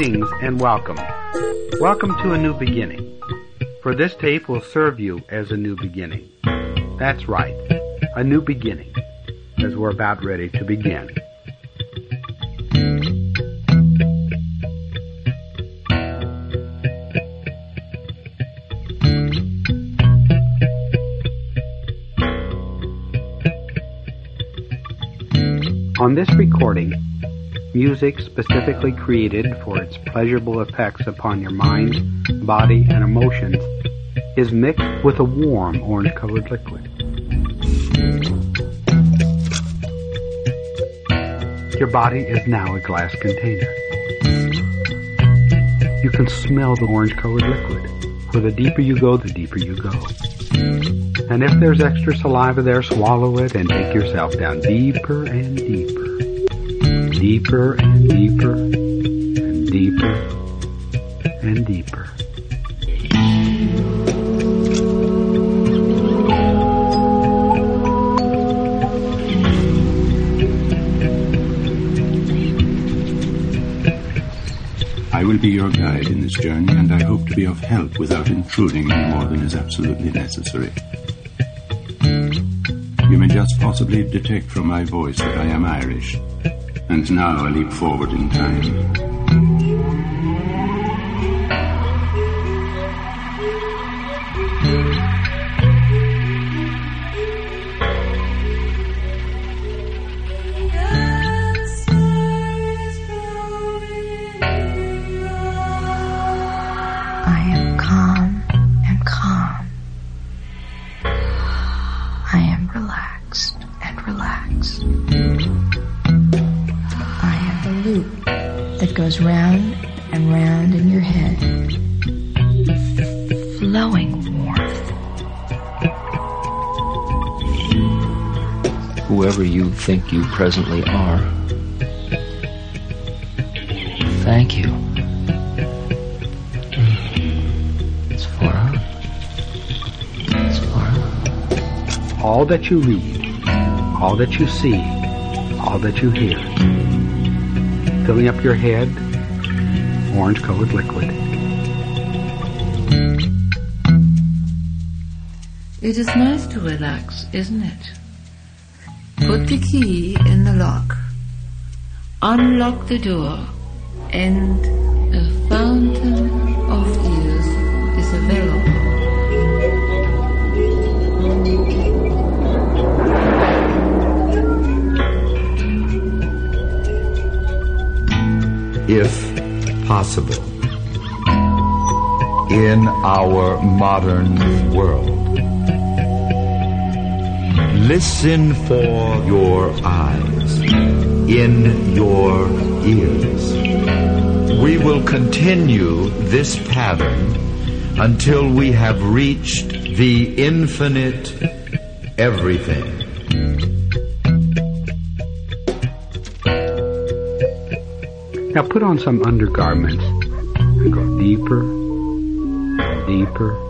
Greetings and welcome. Welcome to a new beginning. For this tape will serve you as a new beginning. That's right, a new beginning, as we're about ready to begin. On this recording, music specifically created for its pleasurable effects upon your mind, body, and emotions is mixed with a warm orange-colored liquid. Your body is now a glass container. You can smell the orange-colored liquid. For the deeper you go, the deeper you go. And if there's extra saliva there, swallow it and take yourself down deeper and deeper deeper and deeper and deeper and deeper. I will be your guide in this journey, and I hope to be of help without intruding any more than is absolutely necessary. You may just possibly detect from my voice that I am Irish, and now I leap forward in time. You you presently are. Thank you. It's far. It's far. All that you read, all that you see, all that you hear, filling up your head, orange-colored liquid. It is nice to relax, isn't it? Put the key in the lock, unlock the door, and a fountain of ears is available. if possible, in our modern world. Listen for your eyes, in your ears. We will continue this pattern until we have reached the infinite everything. Now put on some undergarments and go deeper, deeper,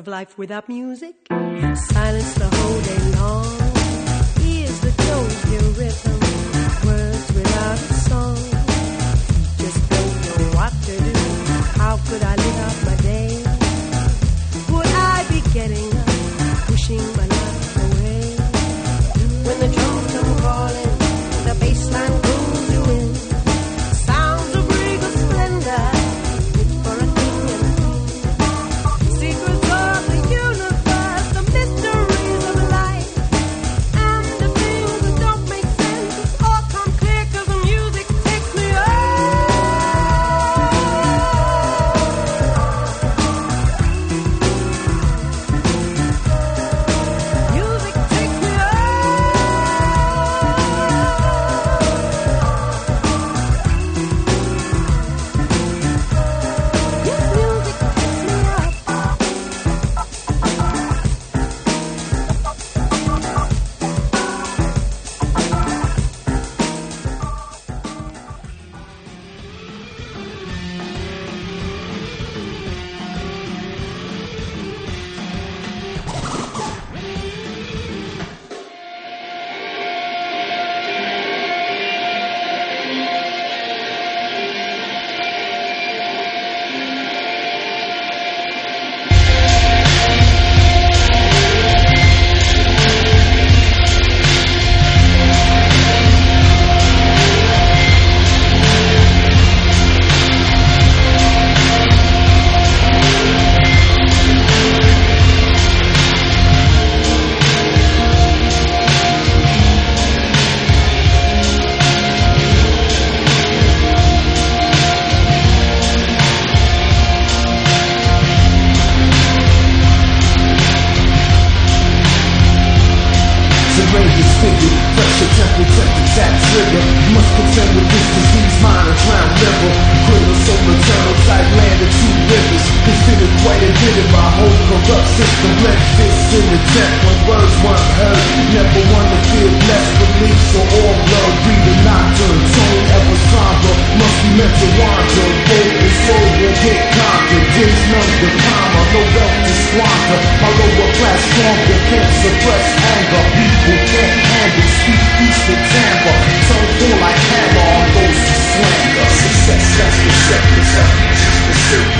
of life without music. Silence the whole day long. get conquered. There's none to conquer, no wealth to squander. My lower class stronger can't suppress anger. People can't handle sweet, east of Tampa. Turn full like hammer on those who slander. Success, that's the second time.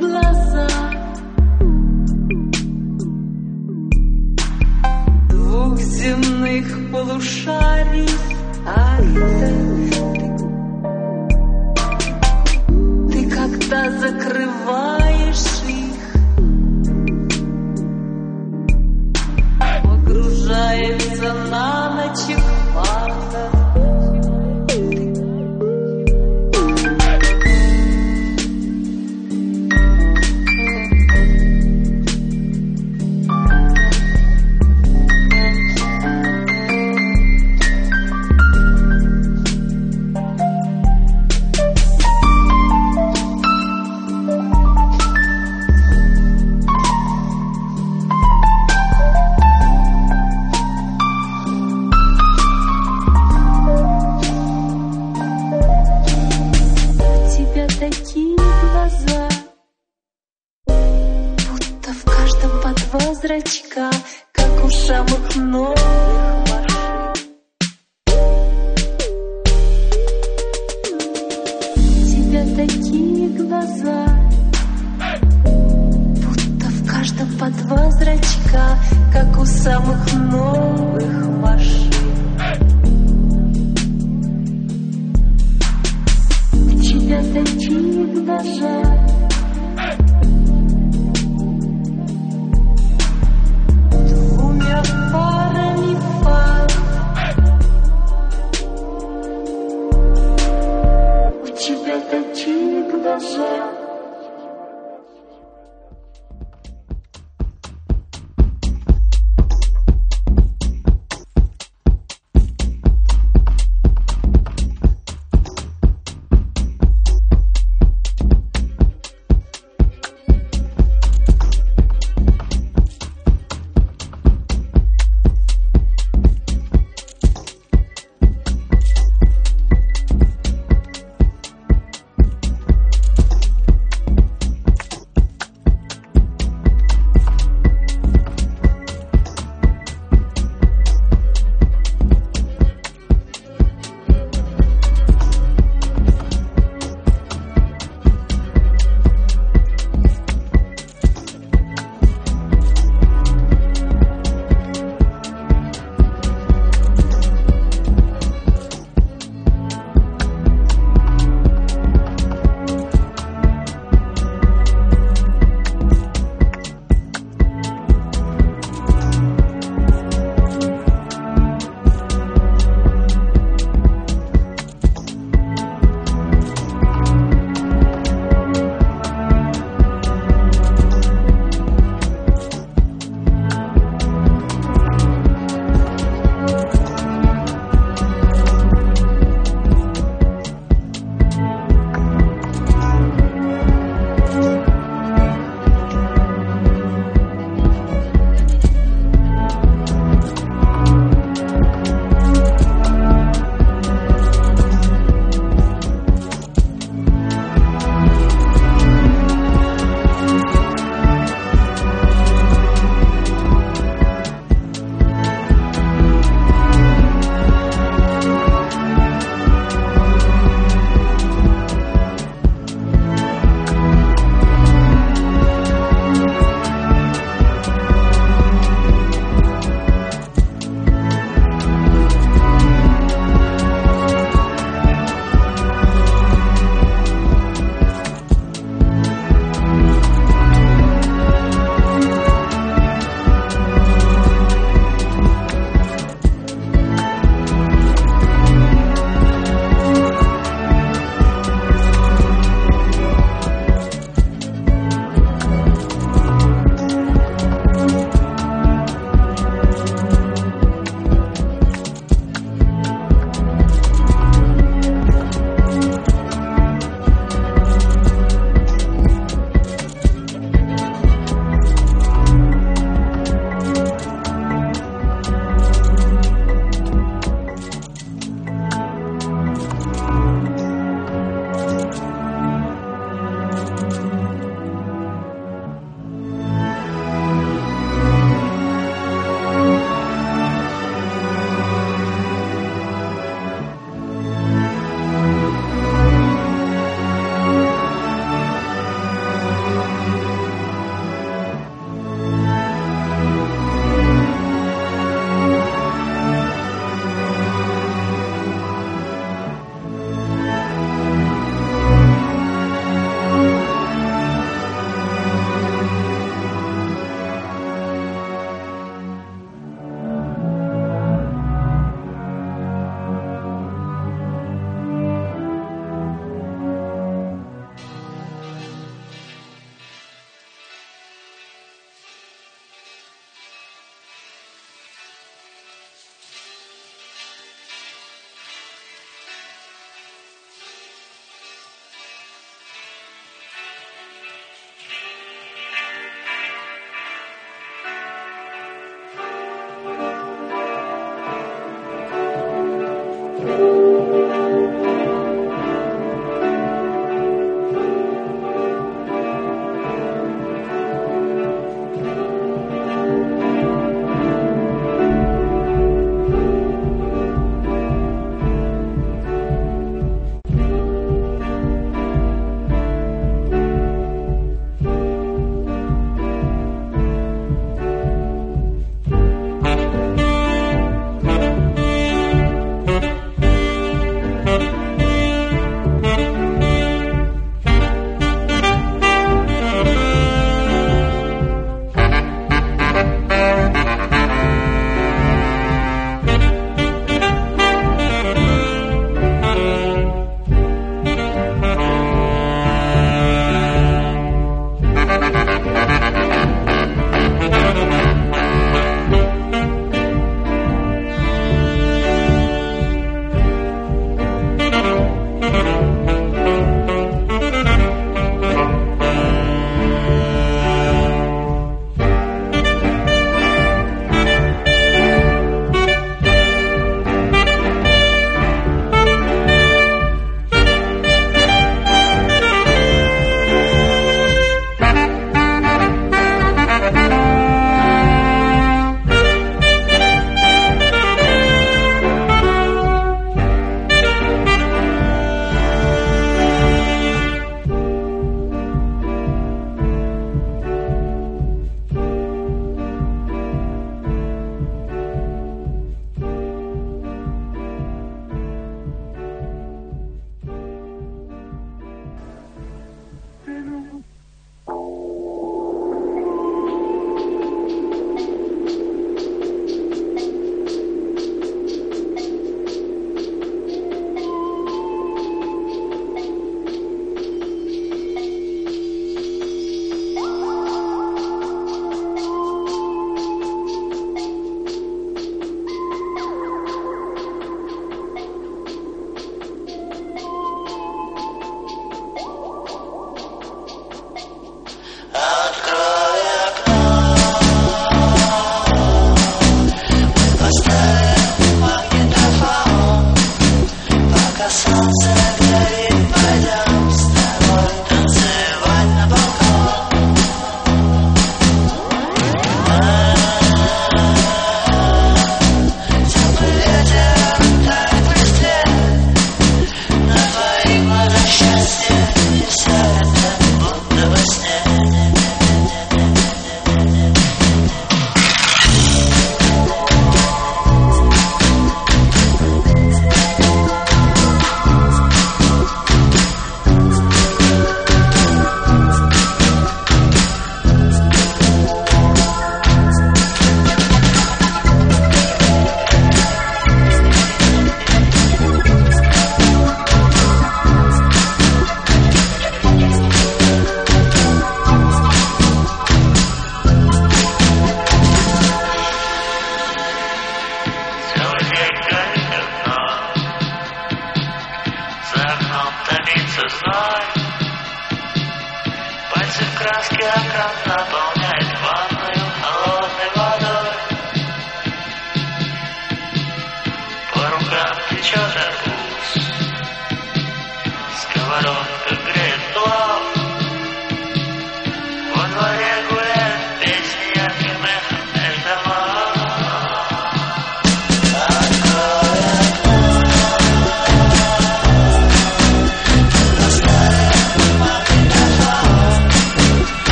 глаза. Двух земных полушарий А это ты, ты когда закрываешь